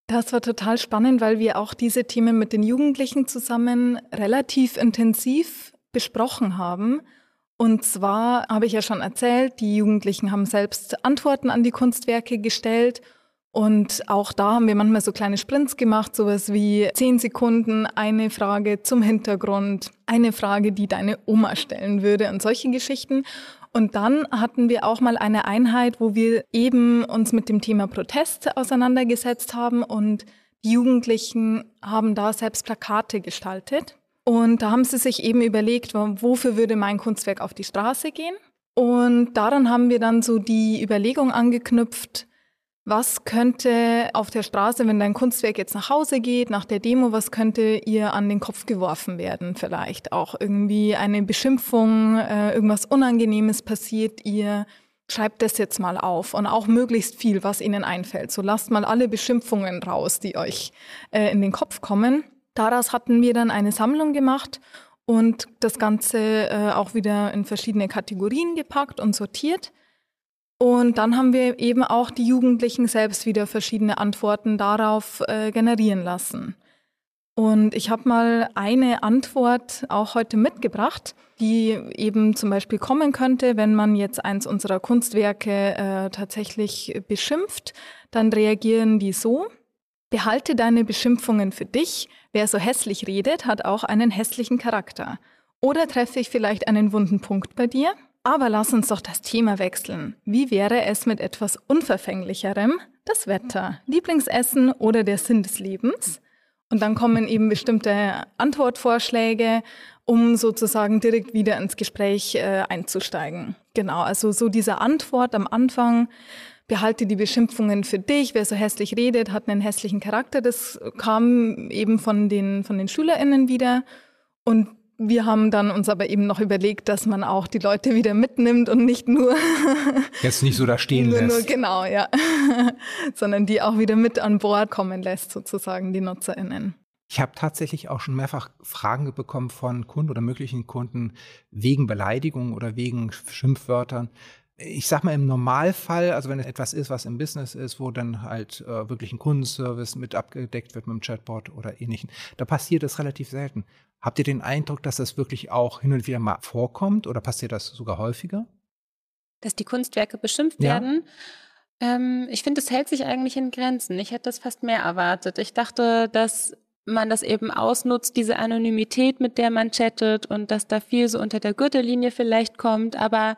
Das war total spannend, weil wir auch diese Themen mit den Jugendlichen zusammen relativ intensiv besprochen haben. Und zwar habe ich ja schon erzählt, die Jugendlichen haben selbst Antworten an die Kunstwerke gestellt. Und auch da haben wir manchmal so kleine Sprints gemacht, sowas wie zehn Sekunden, eine Frage zum Hintergrund, eine Frage, die deine Oma stellen würde und solche Geschichten. Und dann hatten wir auch mal eine Einheit, wo wir eben uns mit dem Thema Protest auseinandergesetzt haben und die Jugendlichen haben da selbst Plakate gestaltet. Und da haben sie sich eben überlegt, wofür würde mein Kunstwerk auf die Straße gehen? Und daran haben wir dann so die Überlegung angeknüpft, was könnte auf der Straße, wenn dein Kunstwerk jetzt nach Hause geht, nach der Demo, was könnte ihr an den Kopf geworfen werden? Vielleicht auch irgendwie eine Beschimpfung, äh, irgendwas Unangenehmes passiert ihr. Schreibt das jetzt mal auf und auch möglichst viel, was ihnen einfällt. So lasst mal alle Beschimpfungen raus, die euch äh, in den Kopf kommen. Daraus hatten wir dann eine Sammlung gemacht und das Ganze äh, auch wieder in verschiedene Kategorien gepackt und sortiert. Und dann haben wir eben auch die Jugendlichen selbst wieder verschiedene Antworten darauf äh, generieren lassen. Und ich habe mal eine Antwort auch heute mitgebracht, die eben zum Beispiel kommen könnte, wenn man jetzt eins unserer Kunstwerke äh, tatsächlich beschimpft, dann reagieren die so. Behalte deine Beschimpfungen für dich. Wer so hässlich redet, hat auch einen hässlichen Charakter. Oder treffe ich vielleicht einen wunden Punkt bei dir? Aber lass uns doch das Thema wechseln. Wie wäre es mit etwas Unverfänglicherem? Das Wetter, Lieblingsessen oder der Sinn des Lebens? Und dann kommen eben bestimmte Antwortvorschläge, um sozusagen direkt wieder ins Gespräch äh, einzusteigen. Genau, also so diese Antwort am Anfang, behalte die Beschimpfungen für dich, wer so hässlich redet, hat einen hässlichen Charakter, das kam eben von den, von den SchülerInnen wieder. Und wir haben dann uns aber eben noch überlegt, dass man auch die Leute wieder mitnimmt und nicht nur jetzt nicht so da stehen nur, lässt. Nur, genau, ja, sondern die auch wieder mit an Bord kommen lässt, sozusagen die NutzerInnen. Ich habe tatsächlich auch schon mehrfach Fragen bekommen von Kunden oder möglichen Kunden wegen Beleidigung oder wegen Schimpfwörtern. Ich sag mal im Normalfall, also wenn es etwas ist, was im Business ist, wo dann halt äh, wirklich ein Kundenservice mit abgedeckt wird mit dem Chatbot oder ähnlichen, da passiert das relativ selten. Habt ihr den Eindruck, dass das wirklich auch hin und wieder mal vorkommt oder passiert das sogar häufiger? Dass die Kunstwerke beschimpft ja. werden? Ähm, ich finde, es hält sich eigentlich in Grenzen. Ich hätte das fast mehr erwartet. Ich dachte, dass man das eben ausnutzt, diese Anonymität, mit der man chattet und dass da viel so unter der Gürtellinie vielleicht kommt. Aber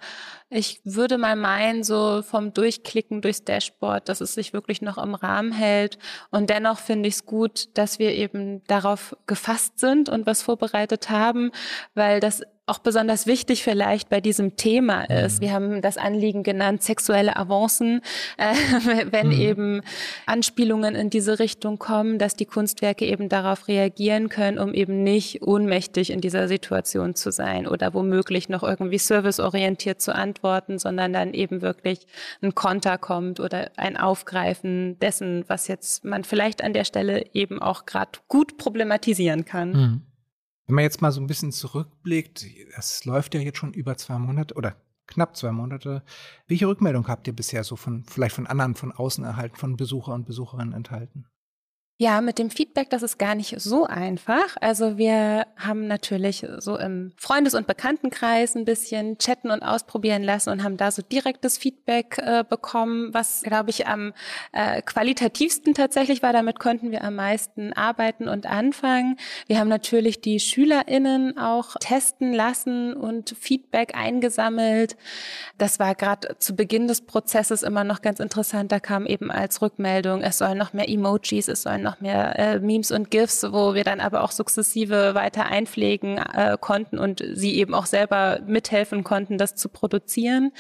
ich würde mal meinen, so vom Durchklicken durchs Dashboard, dass es sich wirklich noch im Rahmen hält. Und dennoch finde ich es gut, dass wir eben darauf gefasst sind und was vorbereitet haben, weil das auch besonders wichtig vielleicht bei diesem Thema ist. Mhm. Wir haben das Anliegen genannt, sexuelle Avancen, äh, wenn mhm. eben Anspielungen in diese Richtung kommen, dass die Kunstwerke eben darauf reagieren können, um eben nicht ohnmächtig in dieser Situation zu sein oder womöglich noch irgendwie serviceorientiert zu antworten, sondern dann eben wirklich ein Konter kommt oder ein Aufgreifen dessen, was jetzt man vielleicht an der Stelle eben auch gerade gut problematisieren kann. Mhm. Wenn man jetzt mal so ein bisschen zurückblickt, das läuft ja jetzt schon über zwei Monate oder knapp zwei Monate. Welche Rückmeldung habt ihr bisher so von, vielleicht von anderen von außen erhalten, von Besucher und Besucherinnen enthalten? Ja, mit dem Feedback, das ist gar nicht so einfach. Also wir haben natürlich so im Freundes- und Bekanntenkreis ein bisschen chatten und ausprobieren lassen und haben da so direktes Feedback äh, bekommen, was, glaube ich, am äh, qualitativsten tatsächlich war. Damit konnten wir am meisten arbeiten und anfangen. Wir haben natürlich die SchülerInnen auch testen lassen und Feedback eingesammelt. Das war gerade zu Beginn des Prozesses immer noch ganz interessant. Da kam eben als Rückmeldung, es sollen noch mehr Emojis, es sollen noch mehr äh, Memes und GIFs, wo wir dann aber auch sukzessive weiter einpflegen äh, konnten und sie eben auch selber mithelfen konnten, das zu produzieren.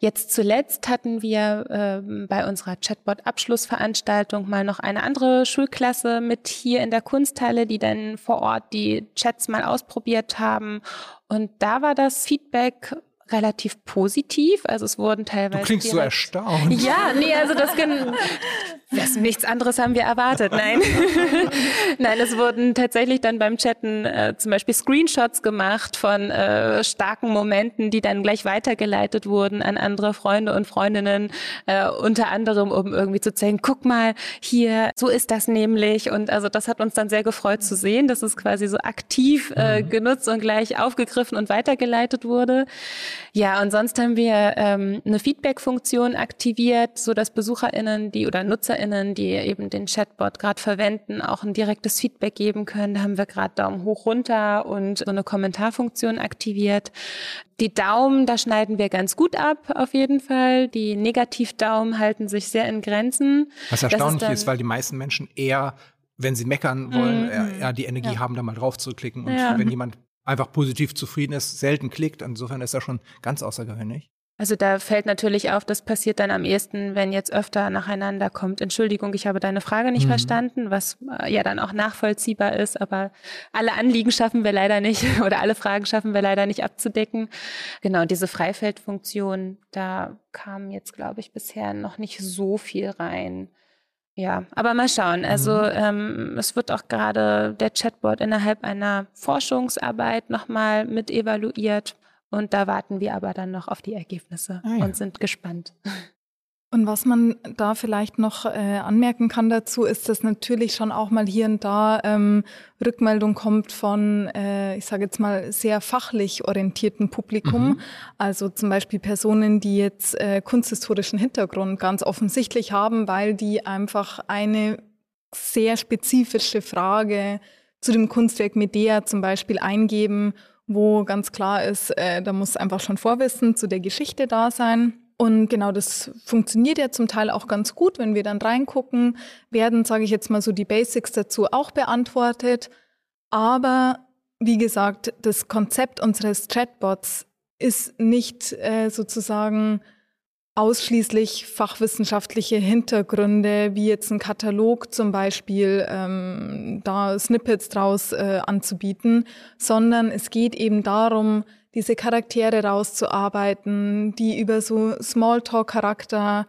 Jetzt zuletzt hatten wir äh, bei unserer Chatbot-Abschlussveranstaltung mal noch eine andere Schulklasse mit hier in der Kunsthalle, die dann vor Ort die Chats mal ausprobiert haben. Und da war das Feedback relativ positiv. Also es wurden teilweise. Du klingst so erstaunt. Ja, nee, also das das, nichts anderes haben wir erwartet. Nein, nein, es wurden tatsächlich dann beim Chatten äh, zum Beispiel Screenshots gemacht von äh, starken Momenten, die dann gleich weitergeleitet wurden an andere Freunde und Freundinnen, äh, unter anderem um irgendwie zu zeigen, guck mal hier, so ist das nämlich. Und also das hat uns dann sehr gefreut zu sehen, dass es quasi so aktiv äh, mhm. genutzt und gleich aufgegriffen und weitergeleitet wurde. Ja, und sonst haben wir ähm, eine Feedback-Funktion aktiviert, so dass BesucherInnen, die oder NutzerInnen, die eben den Chatbot gerade verwenden, auch ein direktes Feedback geben können. Da haben wir gerade Daumen hoch runter und so eine Kommentarfunktion aktiviert. Die Daumen, da schneiden wir ganz gut ab, auf jeden Fall. Die Negativdaumen halten sich sehr in Grenzen. Was erstaunlich ist, ist, weil die meisten Menschen eher wenn sie meckern wollen, mm eher, die Energie ja. haben, da mal drauf zu klicken. Und ja. wenn jemand einfach positiv zufrieden ist, selten klickt. Insofern ist das schon ganz außergewöhnlich. Also da fällt natürlich auf, das passiert dann am ehesten, wenn jetzt öfter nacheinander kommt. Entschuldigung, ich habe deine Frage nicht mhm. verstanden, was äh, ja dann auch nachvollziehbar ist, aber alle Anliegen schaffen wir leider nicht oder alle Fragen schaffen wir leider nicht abzudecken. Genau, diese Freifeldfunktion, da kam jetzt, glaube ich, bisher noch nicht so viel rein. Ja, aber mal schauen. Also mhm. ähm, es wird auch gerade der Chatbot innerhalb einer Forschungsarbeit nochmal mit evaluiert. Und da warten wir aber dann noch auf die Ergebnisse ah, ja. und sind gespannt. Und was man da vielleicht noch äh, anmerken kann dazu, ist, dass natürlich schon auch mal hier und da ähm, Rückmeldung kommt von, äh, ich sage jetzt mal, sehr fachlich orientierten Publikum. Mhm. Also zum Beispiel Personen, die jetzt äh, kunsthistorischen Hintergrund ganz offensichtlich haben, weil die einfach eine sehr spezifische Frage zu dem Kunstwerk Medea zum Beispiel eingeben, wo ganz klar ist, äh, da muss einfach schon Vorwissen zu der Geschichte da sein. Und genau das funktioniert ja zum Teil auch ganz gut. Wenn wir dann reingucken, werden, sage ich jetzt mal so, die Basics dazu auch beantwortet. Aber wie gesagt, das Konzept unseres Chatbots ist nicht äh, sozusagen ausschließlich fachwissenschaftliche Hintergründe, wie jetzt ein Katalog zum Beispiel, ähm, da Snippets draus äh, anzubieten, sondern es geht eben darum, diese Charaktere rauszuarbeiten, die über so Smalltalk-Charakter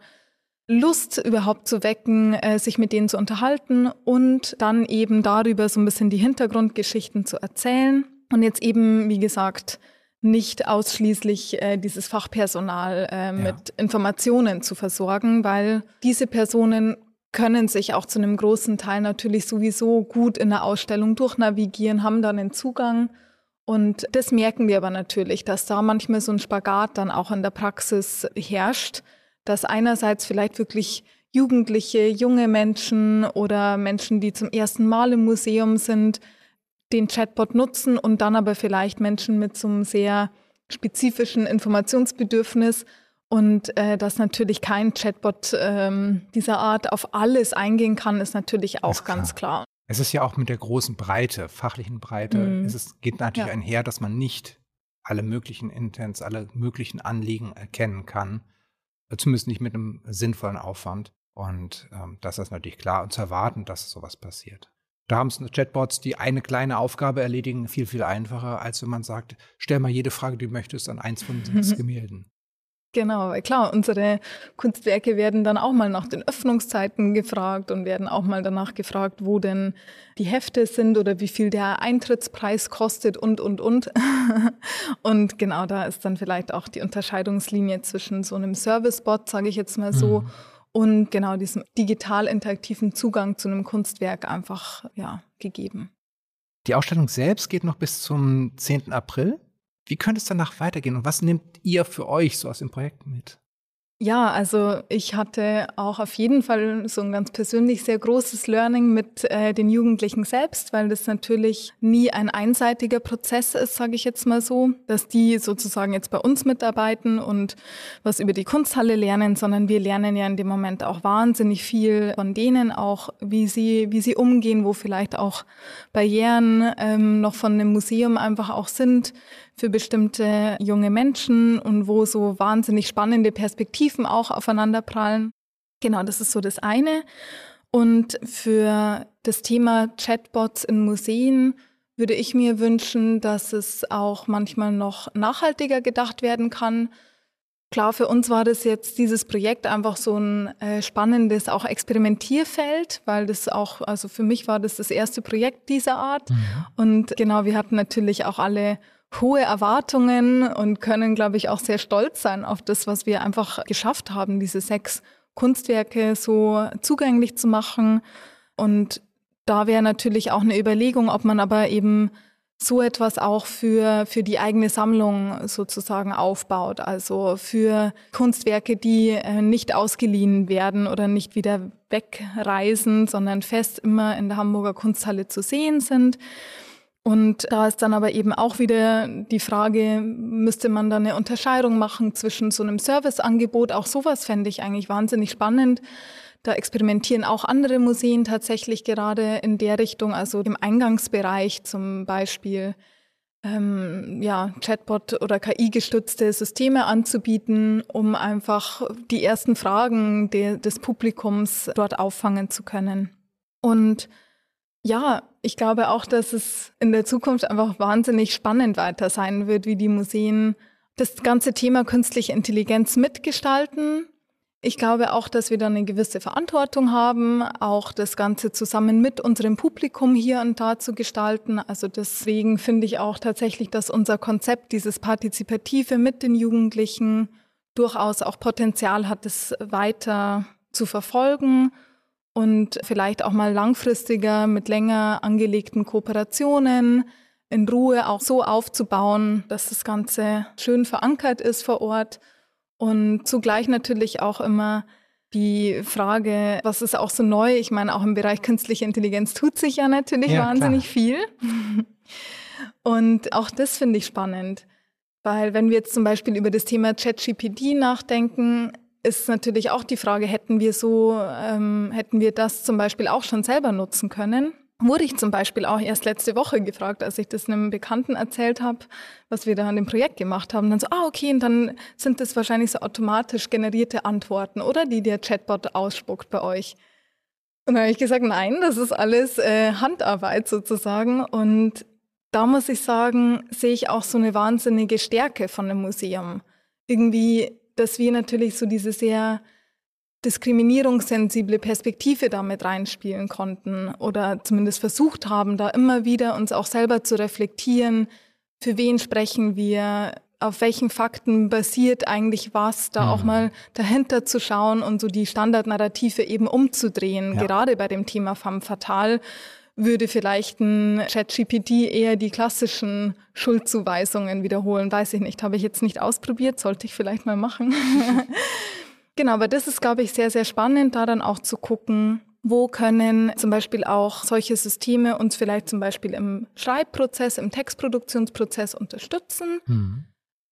Lust überhaupt zu wecken, äh, sich mit denen zu unterhalten und dann eben darüber so ein bisschen die Hintergrundgeschichten zu erzählen. Und jetzt eben, wie gesagt, nicht ausschließlich äh, dieses Fachpersonal äh, ja. mit Informationen zu versorgen, weil diese Personen können sich auch zu einem großen Teil natürlich sowieso gut in der Ausstellung durchnavigieren, haben dann einen Zugang. Und das merken wir aber natürlich, dass da manchmal so ein Spagat dann auch in der Praxis herrscht, dass einerseits vielleicht wirklich Jugendliche, junge Menschen oder Menschen, die zum ersten Mal im Museum sind, den Chatbot nutzen und dann aber vielleicht Menschen mit so einem sehr spezifischen Informationsbedürfnis und äh, dass natürlich kein Chatbot ähm, dieser Art auf alles eingehen kann, ist natürlich auch ist ganz klar. Es ist ja auch mit der großen Breite, fachlichen Breite, mhm. es ist, geht natürlich ja. einher, dass man nicht alle möglichen Intents, alle möglichen Anliegen erkennen kann, zumindest nicht mit einem sinnvollen Aufwand. Und ähm, das ist natürlich klar und zu erwarten, dass sowas passiert. Da haben es Chatbots, die eine kleine Aufgabe erledigen, viel, viel einfacher, als wenn man sagt, stell mal jede Frage, die du möchtest, an eins von sechs Gemälden. Genau, klar, unsere Kunstwerke werden dann auch mal nach den Öffnungszeiten gefragt und werden auch mal danach gefragt, wo denn die Hefte sind oder wie viel der Eintrittspreis kostet und, und, und. und genau da ist dann vielleicht auch die Unterscheidungslinie zwischen so einem Servicebot, sage ich jetzt mal so, mhm und genau diesem digital interaktiven Zugang zu einem Kunstwerk einfach ja, gegeben. Die Ausstellung selbst geht noch bis zum 10. April. Wie könnte es danach weitergehen und was nehmt ihr für euch so aus dem Projekt mit? Ja, also ich hatte auch auf jeden Fall so ein ganz persönlich sehr großes Learning mit äh, den Jugendlichen selbst, weil das natürlich nie ein einseitiger Prozess ist, sage ich jetzt mal so, dass die sozusagen jetzt bei uns mitarbeiten und was über die Kunsthalle lernen, sondern wir lernen ja in dem Moment auch wahnsinnig viel von denen auch, wie sie wie sie umgehen, wo vielleicht auch Barrieren ähm, noch von einem Museum einfach auch sind, für bestimmte junge Menschen und wo so wahnsinnig spannende Perspektiven auch aufeinanderprallen. Genau, das ist so das eine. Und für das Thema Chatbots in Museen würde ich mir wünschen, dass es auch manchmal noch nachhaltiger gedacht werden kann. Klar, für uns war das jetzt dieses Projekt einfach so ein äh, spannendes auch Experimentierfeld, weil das auch, also für mich war das das erste Projekt dieser Art. Mhm. Und genau, wir hatten natürlich auch alle hohe Erwartungen und können, glaube ich, auch sehr stolz sein auf das, was wir einfach geschafft haben, diese sechs Kunstwerke so zugänglich zu machen. Und da wäre natürlich auch eine Überlegung, ob man aber eben so etwas auch für, für die eigene Sammlung sozusagen aufbaut. Also für Kunstwerke, die äh, nicht ausgeliehen werden oder nicht wieder wegreisen, sondern fest immer in der Hamburger Kunsthalle zu sehen sind. Und da ist dann aber eben auch wieder die Frage, müsste man da eine Unterscheidung machen zwischen so einem Serviceangebot? Auch sowas fände ich eigentlich wahnsinnig spannend. Da experimentieren auch andere Museen tatsächlich gerade in der Richtung, also im Eingangsbereich zum Beispiel. Ähm, ja, Chatbot oder KI-gestützte Systeme anzubieten, um einfach die ersten Fragen de des Publikums dort auffangen zu können. Und ja, ich glaube auch, dass es in der Zukunft einfach wahnsinnig spannend weiter sein wird, wie die Museen das ganze Thema künstliche Intelligenz mitgestalten. Ich glaube auch, dass wir da eine gewisse Verantwortung haben, auch das Ganze zusammen mit unserem Publikum hier und da zu gestalten. Also deswegen finde ich auch tatsächlich, dass unser Konzept, dieses Partizipative mit den Jugendlichen, durchaus auch Potenzial hat, es weiter zu verfolgen und vielleicht auch mal langfristiger mit länger angelegten Kooperationen in Ruhe auch so aufzubauen, dass das Ganze schön verankert ist vor Ort und zugleich natürlich auch immer die Frage, was ist auch so neu? Ich meine, auch im Bereich künstliche Intelligenz tut sich ja natürlich ja, wahnsinnig klar. viel. Und auch das finde ich spannend, weil wenn wir jetzt zum Beispiel über das Thema ChatGPT nachdenken, ist natürlich auch die Frage, hätten wir so, ähm, hätten wir das zum Beispiel auch schon selber nutzen können? wurde ich zum Beispiel auch erst letzte Woche gefragt, als ich das einem Bekannten erzählt habe, was wir da an dem Projekt gemacht haben. Dann so, ah, okay, und dann sind das wahrscheinlich so automatisch generierte Antworten, oder? Die der Chatbot ausspuckt bei euch. Und dann habe ich gesagt, nein, das ist alles äh, Handarbeit sozusagen. Und da muss ich sagen, sehe ich auch so eine wahnsinnige Stärke von dem Museum. Irgendwie, dass wir natürlich so diese sehr diskriminierungssensible Perspektive damit reinspielen konnten oder zumindest versucht haben, da immer wieder uns auch selber zu reflektieren, für wen sprechen wir, auf welchen Fakten basiert eigentlich was, da mhm. auch mal dahinter zu schauen und so die Standardnarrative eben umzudrehen, ja. gerade bei dem Thema femme fatale würde vielleicht ein ChatGPT eher die klassischen Schuldzuweisungen wiederholen. Weiß ich nicht. Habe ich jetzt nicht ausprobiert, sollte ich vielleicht mal machen. genau, aber das ist, glaube ich, sehr, sehr spannend, da dann auch zu gucken, wo können zum Beispiel auch solche Systeme uns vielleicht zum Beispiel im Schreibprozess, im Textproduktionsprozess unterstützen. Mhm.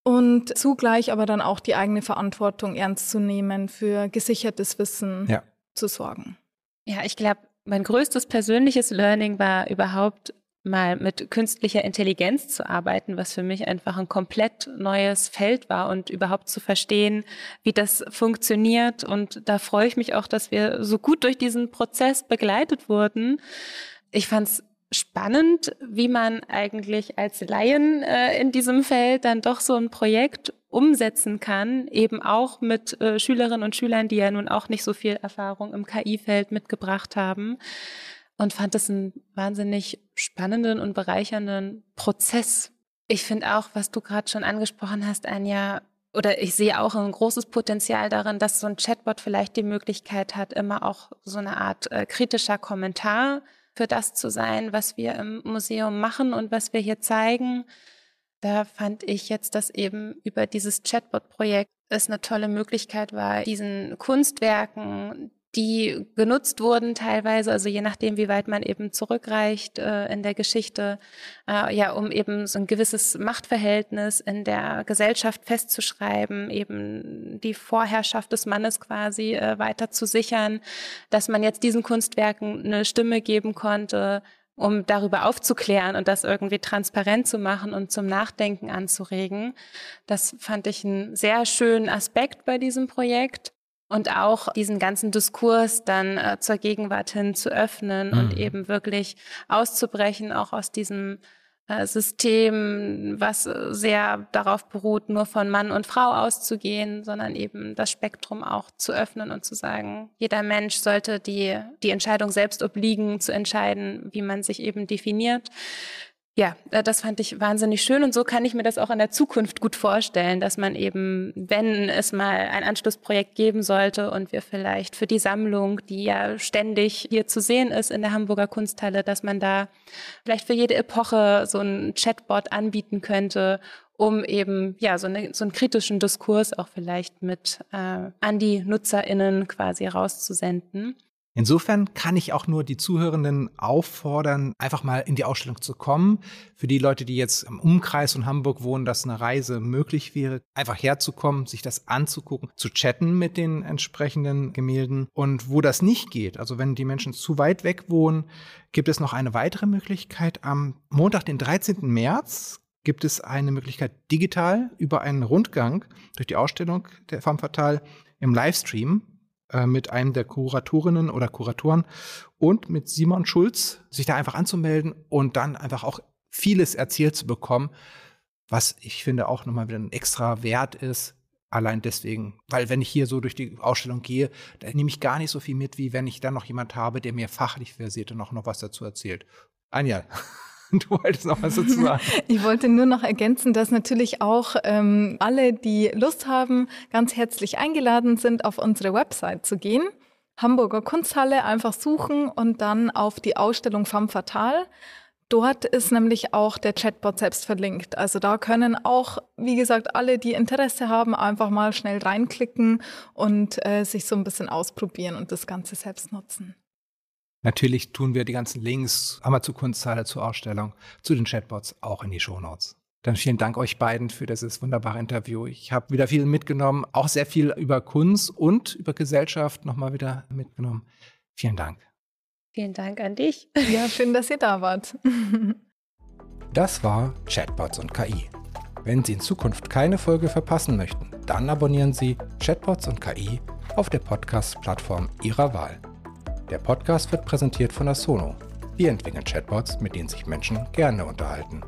Und zugleich aber dann auch die eigene Verantwortung ernst zu nehmen, für gesichertes Wissen ja. zu sorgen. Ja, ich glaube, mein größtes persönliches Learning war überhaupt mal mit künstlicher Intelligenz zu arbeiten, was für mich einfach ein komplett neues Feld war und überhaupt zu verstehen, wie das funktioniert. Und da freue ich mich auch, dass wir so gut durch diesen Prozess begleitet wurden. Ich fand es spannend, wie man eigentlich als Laien äh, in diesem Feld dann doch so ein Projekt umsetzen kann, eben auch mit äh, Schülerinnen und Schülern, die ja nun auch nicht so viel Erfahrung im KI-Feld mitgebracht haben. Und fand es einen wahnsinnig spannenden und bereichernden Prozess. Ich finde auch, was du gerade schon angesprochen hast, Anja, oder ich sehe auch ein großes Potenzial darin, dass so ein Chatbot vielleicht die Möglichkeit hat, immer auch so eine Art äh, kritischer Kommentar für das zu sein, was wir im Museum machen und was wir hier zeigen. Da fand ich jetzt, dass eben über dieses Chatbot-Projekt es eine tolle Möglichkeit war, diesen Kunstwerken, die genutzt wurden teilweise, also je nachdem, wie weit man eben zurückreicht äh, in der Geschichte, äh, ja, um eben so ein gewisses Machtverhältnis in der Gesellschaft festzuschreiben, eben die Vorherrschaft des Mannes quasi äh, weiter zu sichern, dass man jetzt diesen Kunstwerken eine Stimme geben konnte, um darüber aufzuklären und das irgendwie transparent zu machen und zum Nachdenken anzuregen. Das fand ich einen sehr schönen Aspekt bei diesem Projekt. Und auch diesen ganzen Diskurs dann äh, zur Gegenwart hin zu öffnen mhm. und eben wirklich auszubrechen, auch aus diesem System, was äh, sehr darauf beruht, nur von Mann und Frau auszugehen, sondern eben das Spektrum auch zu öffnen und zu sagen, jeder Mensch sollte die, die Entscheidung selbst obliegen, zu entscheiden, wie man sich eben definiert ja, äh, das fand ich wahnsinnig schön und so kann ich mir das auch in der Zukunft gut vorstellen, dass man eben, wenn es mal ein Anschlussprojekt geben sollte und wir vielleicht für die Sammlung, die ja ständig hier zu sehen ist in der Hamburger Kunsthalle, dass man da vielleicht für jede Epoche so ein Chatbot anbieten könnte, um eben ja so, eine, so einen kritischen Diskurs auch vielleicht mit äh, an die NutzerInnen quasi rauszusenden. Insofern kann ich auch nur die Zuhörenden auffordern, einfach mal in die Ausstellung zu kommen. Für die Leute, die jetzt im Umkreis von Hamburg wohnen, dass eine Reise möglich wäre, einfach herzukommen, sich das anzugucken, zu chatten mit den entsprechenden Gemälden. Und wo das nicht geht, also wenn die Menschen zu weit weg wohnen, gibt es noch eine weitere Möglichkeit. Am Montag, den 13. März, gibt es eine Möglichkeit digital über einen Rundgang durch die Ausstellung der Femme Fatale im Livestream äh, mit einem der Kuratorinnen oder Kuratoren und mit Simon Schulz, sich da einfach anzumelden und dann einfach auch vieles erzählt zu bekommen, was ich finde auch nochmal wieder ein extra Wert ist. Allein deswegen, weil wenn ich hier so durch die Ausstellung gehe, da nehme ich gar nicht so viel mit, wie wenn ich dann noch jemand habe, der mir fachlich versiert und auch noch was dazu erzählt. Anja. Du wolltest noch was dazu sagen. Ich wollte nur noch ergänzen, dass natürlich auch ähm, alle, die Lust haben, ganz herzlich eingeladen sind, auf unsere Website zu gehen. Hamburger Kunsthalle einfach suchen und dann auf die Ausstellung Femme Fatale. Dort ist nämlich auch der Chatbot selbst verlinkt. Also da können auch, wie gesagt, alle, die Interesse haben, einfach mal schnell reinklicken und äh, sich so ein bisschen ausprobieren und das Ganze selbst nutzen. Natürlich tun wir die ganzen Links, Amazon zur Kunsthalle, zur Ausstellung, zu den Chatbots auch in die Shownotes. Dann vielen Dank euch beiden für dieses wunderbare Interview. Ich habe wieder viel mitgenommen, auch sehr viel über Kunst und über Gesellschaft nochmal wieder mitgenommen. Vielen Dank. Vielen Dank an dich. Ja, schön, dass ihr da wart. Das war Chatbots und KI. Wenn Sie in Zukunft keine Folge verpassen möchten, dann abonnieren Sie Chatbots und KI auf der Podcast-Plattform Ihrer Wahl. Der Podcast wird präsentiert von Asono. Wir entwickeln Chatbots, mit denen sich Menschen gerne unterhalten.